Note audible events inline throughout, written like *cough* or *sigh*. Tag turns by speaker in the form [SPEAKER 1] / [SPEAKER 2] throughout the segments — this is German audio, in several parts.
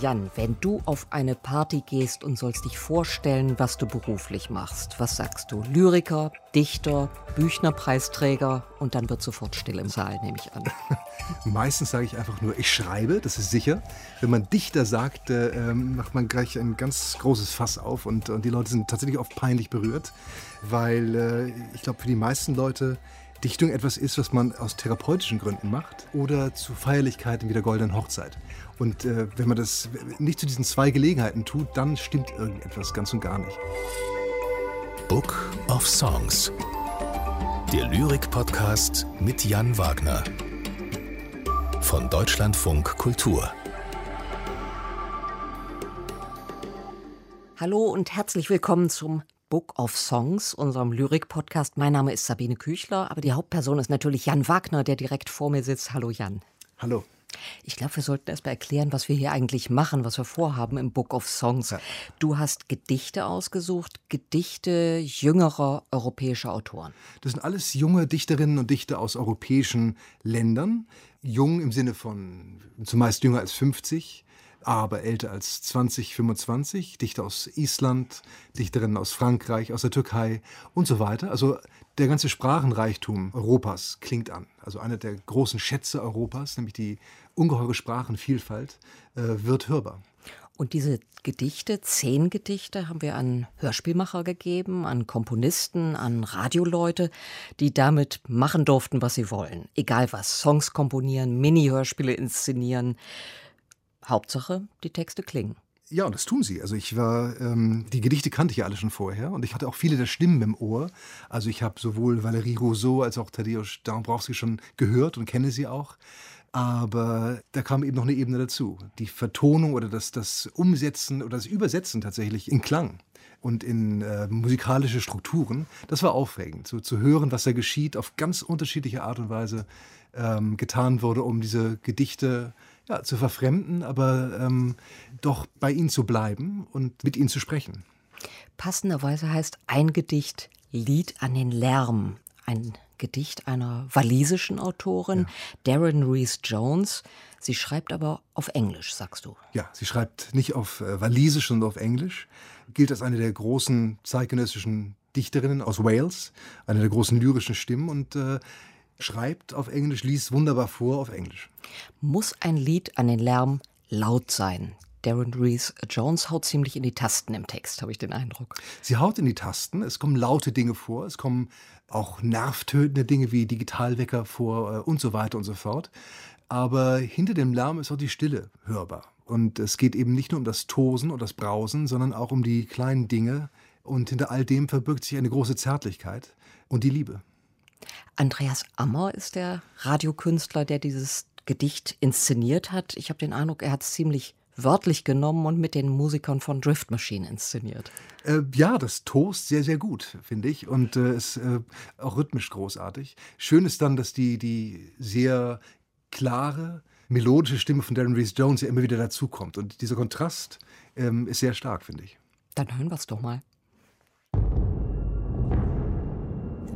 [SPEAKER 1] Jan, wenn du auf eine Party gehst und sollst dich vorstellen, was du beruflich machst, was sagst du? Lyriker, Dichter, Büchnerpreisträger und dann wird sofort still im Saal, nehme ich an. *laughs*
[SPEAKER 2] Meistens sage ich einfach nur, ich schreibe, das ist sicher. Wenn man Dichter sagt, äh, macht man gleich ein ganz großes Fass auf und, und die Leute sind tatsächlich oft peinlich berührt, weil äh, ich glaube, für die meisten Leute Dichtung etwas ist, was man aus therapeutischen Gründen macht oder zu Feierlichkeiten wie der Goldenen Hochzeit. Und äh, wenn man das nicht zu diesen zwei Gelegenheiten tut, dann stimmt irgendetwas ganz und gar nicht.
[SPEAKER 3] Book of Songs. Der Lyrik-Podcast mit Jan Wagner. Von Deutschlandfunk Kultur.
[SPEAKER 1] Hallo und herzlich willkommen zum Book of Songs, unserem Lyrik-Podcast. Mein Name ist Sabine Küchler, aber die Hauptperson ist natürlich Jan Wagner, der direkt vor mir sitzt. Hallo Jan.
[SPEAKER 2] Hallo.
[SPEAKER 1] Ich glaube, wir sollten erst mal erklären, was wir hier eigentlich machen, was wir vorhaben im Book of Songs. Ja. Du hast Gedichte ausgesucht, Gedichte jüngerer europäischer Autoren.
[SPEAKER 2] Das sind alles junge Dichterinnen und Dichter aus europäischen Ländern. Jung im Sinne von zumeist jünger als 50 aber älter als 20, 25, Dichter aus Island, Dichterinnen aus Frankreich, aus der Türkei und so weiter. Also der ganze Sprachenreichtum Europas klingt an. Also einer der großen Schätze Europas, nämlich die ungeheure Sprachenvielfalt, äh, wird hörbar.
[SPEAKER 1] Und diese Gedichte, zehn Gedichte, haben wir an Hörspielmacher gegeben, an Komponisten, an Radioleute, die damit machen durften, was sie wollen. Egal was, Songs komponieren, Mini-Hörspiele inszenieren, Hauptsache, die Texte klingen.
[SPEAKER 2] Ja, und das tun sie. Also ich war, ähm, die Gedichte kannte ich ja alle schon vorher und ich hatte auch viele der Stimmen im Ohr. Also ich habe sowohl Valérie Rousseau als auch Tadeusz Dombrowski schon gehört und kenne sie auch. Aber da kam eben noch eine Ebene dazu. Die Vertonung oder das, das Umsetzen oder das Übersetzen tatsächlich in Klang und in äh, musikalische Strukturen, das war aufregend. So zu hören, was da geschieht, auf ganz unterschiedliche Art und Weise ähm, getan wurde, um diese Gedichte ja, zu verfremden, aber ähm, doch bei ihnen zu bleiben und mit ihnen zu sprechen.
[SPEAKER 1] Passenderweise heißt ein Gedicht Lied an den Lärm. Ein Gedicht einer walisischen Autorin, ja. Darren Rees Jones. Sie schreibt aber auf Englisch, sagst du.
[SPEAKER 2] Ja, sie schreibt nicht auf äh, Walisisch, sondern auf Englisch. Gilt als eine der großen zeitgenössischen Dichterinnen aus Wales, eine der großen lyrischen Stimmen und äh, schreibt auf Englisch, liest wunderbar vor auf Englisch.
[SPEAKER 1] Muss ein Lied an den Lärm laut sein? Darren Rees Jones haut ziemlich in die Tasten im Text, habe ich den Eindruck.
[SPEAKER 2] Sie haut in die Tasten, es kommen laute Dinge vor, es kommen auch nervtötende Dinge wie Digitalwecker vor äh, und so weiter und so fort. Aber hinter dem Lärm ist auch die Stille hörbar. Und es geht eben nicht nur um das Tosen und das Brausen, sondern auch um die kleinen Dinge. Und hinter all dem verbirgt sich eine große Zärtlichkeit und die Liebe.
[SPEAKER 1] Andreas Ammer ist der Radiokünstler, der dieses Gedicht inszeniert hat. Ich habe den Eindruck, er hat es ziemlich wörtlich genommen und mit den Musikern von Drift Machine inszeniert.
[SPEAKER 2] Äh, ja, das Toast sehr, sehr gut, finde ich. Und äh, ist äh, auch rhythmisch großartig. Schön ist dann, dass die, die sehr klare, melodische Stimme von Darren Reese Jones ja immer wieder dazukommt. Und dieser Kontrast ähm, ist sehr stark, finde ich.
[SPEAKER 1] Dann hören wir es doch mal.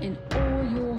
[SPEAKER 4] and your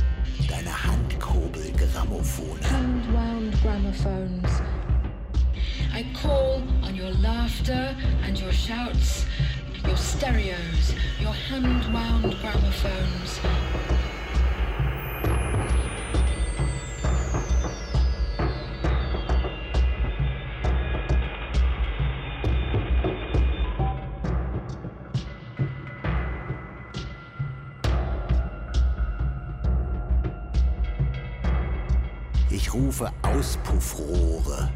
[SPEAKER 3] Handkurbel-Grammophone.
[SPEAKER 4] Hand-wound gramophones. I call on your laughter and your shouts, your stereos, your hand-wound gramophones.
[SPEAKER 3] Rufe Auspuffrohre,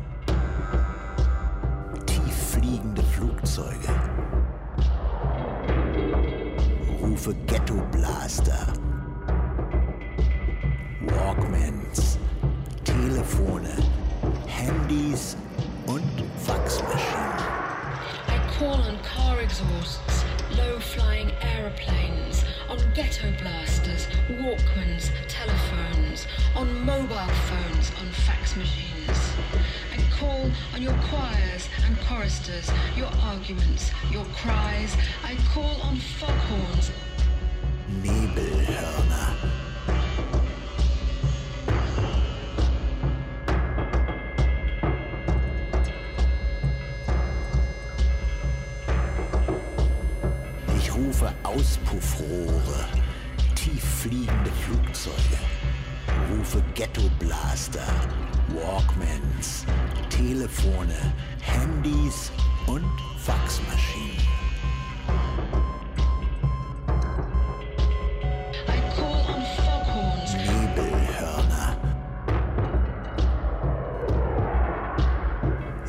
[SPEAKER 3] tief fliegende Flugzeuge, rufe Ghetto-Blaster, Walkmans, Telefone, Handys und Faxmaschinen.
[SPEAKER 4] I call on car exhausts, low-flying aeroplanes, on ghetto blasters, Walkmans, telephones, on mobile phones, on fax machines. I call on your choirs and choristers, your arguments, your cries. I call on foghorns,
[SPEAKER 3] Nebelhörner. Rufe Auspuffrohre, tief fliegende Flugzeuge, rufe Ghetto-Blaster, Walkmans, Telefone, Handys und Faxmaschinen. Nebelhörner.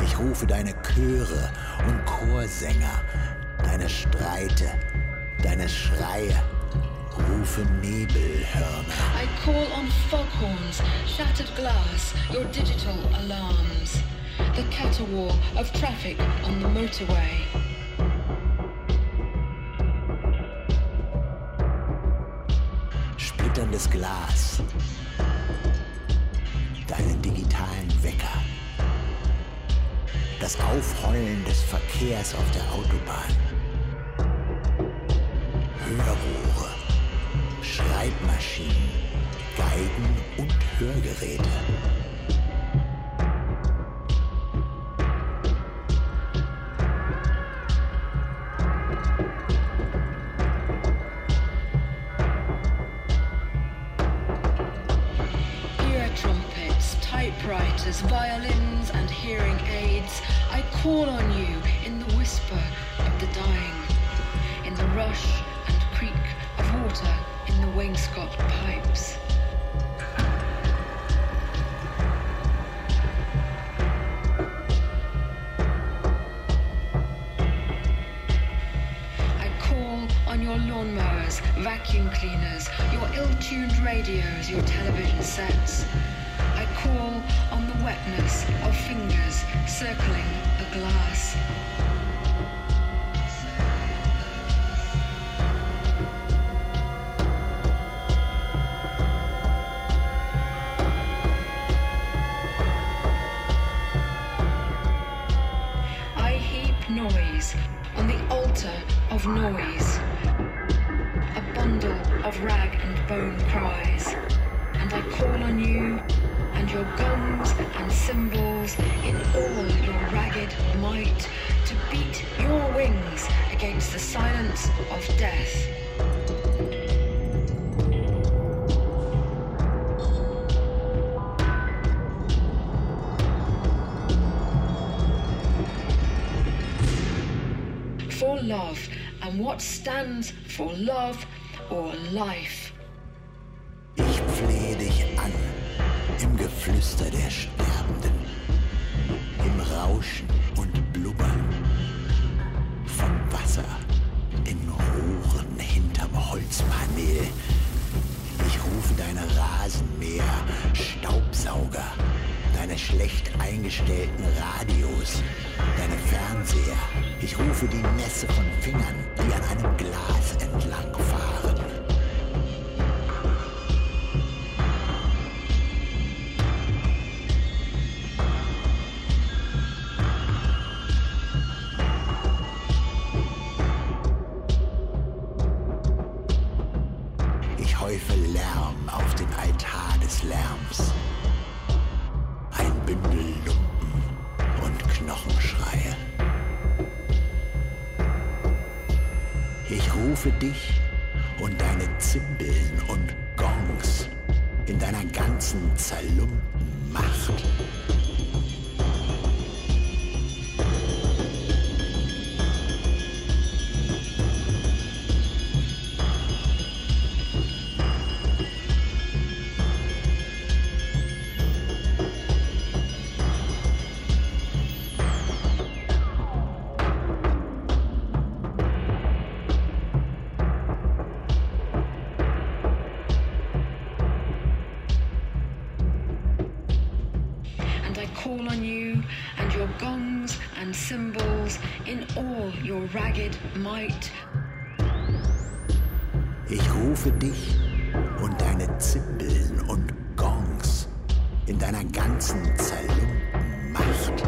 [SPEAKER 3] Ich rufe deine Chöre und Chorsänger, deine Streite, deine Schreie, rufe Nebelhörner.
[SPEAKER 4] I call on foghorns, shattered glass, your digital alarms. The caterwaul of traffic on the motorway.
[SPEAKER 3] Splitterndes Glas, deine digitalen Wecker, das Aufheulen des Verkehrs auf der Autobahn, Hörrohre, Schreibmaschinen, Geigen und Hörgeräte.
[SPEAKER 4] Typewriters, violins, and hearing aids. I call on you in the whisper of the dying, in the rush water in the wainscot pipes. I call on your lawnmowers, vacuum cleaners, your ill-tuned radios, your television sets. I call on the wetness of fingers circling a glass. On the altar of noise. A bundle of rag and bone cries. And I call on you and your guns and cymbals in all your ragged might to beat your wings against the silence of death. Love, and what stands for love or life.
[SPEAKER 3] Ich flehe dich an, im Geflüster der Sterbenden, im Rauschen und Blubbern von Wasser in Rohren hinterm Holzpanel. Ich rufe deine Rasenmäher, Staubsauger, schlecht eingestellten Radios, deine Fernseher. Ich rufe die Nässe von Fingern, die an einem Glas entlang Rufe dich und deine Zimbeln und Gongs in deiner ganzen zerlumpten Ich rufe dich und deine Zimbeln und Gongs in deiner ganzen zerlumpten Macht.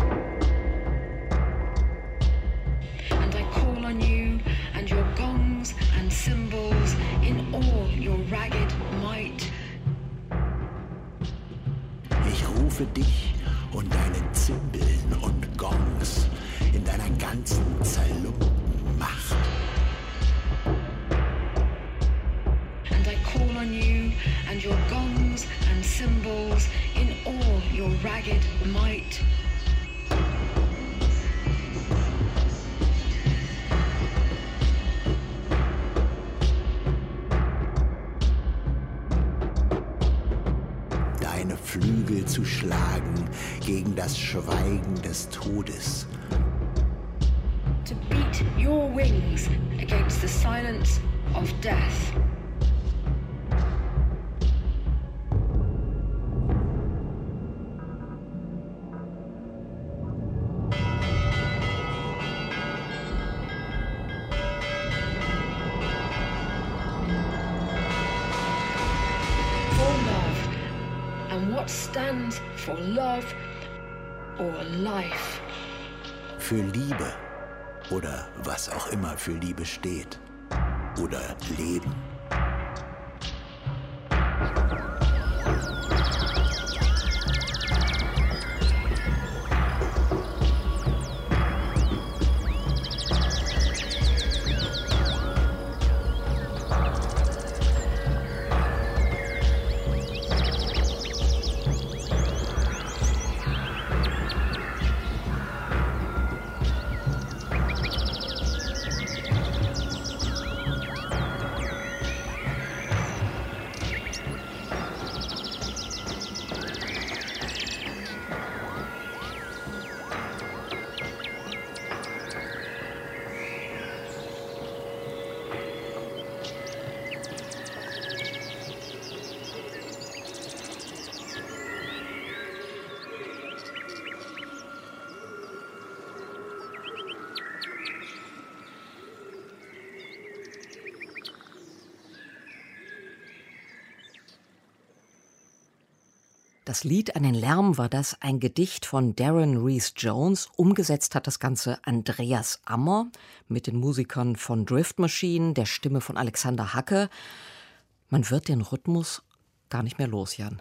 [SPEAKER 4] And I call on you and your gongs and cymbals in all your ragged might.
[SPEAKER 3] Ich rufe dich und deine Zimbeln
[SPEAKER 4] cymbals in all your ragged might.
[SPEAKER 3] Deine Flügel zu schlagen gegen das Schweigen des Todes.
[SPEAKER 4] To beat your wings against the silence of death. For love or life.
[SPEAKER 3] Für Liebe oder was auch immer für Liebe steht. Oder Leben.
[SPEAKER 1] Das Lied An den Lärm war das ein Gedicht von Darren Reese Jones. Umgesetzt hat das Ganze Andreas Ammer mit den Musikern von Drift Machine, der Stimme von Alexander Hacke. Man wird den Rhythmus gar nicht mehr los, Jan.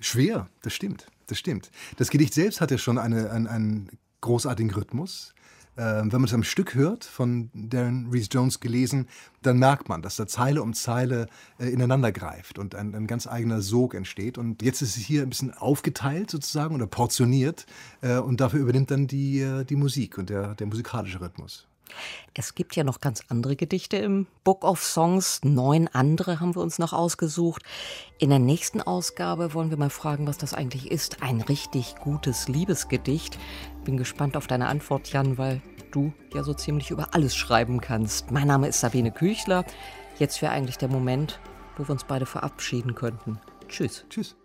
[SPEAKER 2] Schwer, das stimmt. Das stimmt. Das Gedicht selbst hat ja schon eine, einen, einen großartigen Rhythmus wenn man es am Stück hört, von Darren Reese Jones gelesen, dann merkt man, dass da Zeile um Zeile äh, ineinander greift und ein, ein, ganz eigener Sog entsteht. Und jetzt ist es hier ein bisschen aufgeteilt sozusagen oder portioniert äh, und dafür übernimmt dann die, äh, die Musik und der, der musikalische Rhythmus.
[SPEAKER 1] Es gibt ja noch ganz andere Gedichte im Book of Songs. Neun andere haben wir uns noch ausgesucht. In der nächsten Ausgabe wollen wir mal fragen, was das eigentlich ist. Ein richtig gutes Liebesgedicht. Bin gespannt auf deine Antwort, Jan, weil du ja so ziemlich über alles schreiben kannst. Mein Name ist Sabine Küchler. Jetzt wäre eigentlich der Moment, wo wir uns beide verabschieden könnten. Tschüss.
[SPEAKER 2] Tschüss.